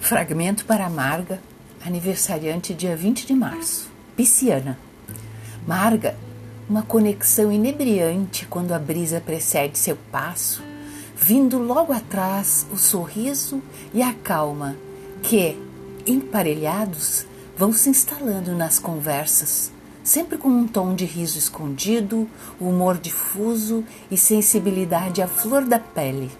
Fragmento para Marga, aniversariante dia 20 de março. Pisciana. Marga, uma conexão inebriante quando a brisa precede seu passo, vindo logo atrás o sorriso e a calma que, emparelhados, vão se instalando nas conversas, sempre com um tom de riso escondido, humor difuso e sensibilidade à flor da pele.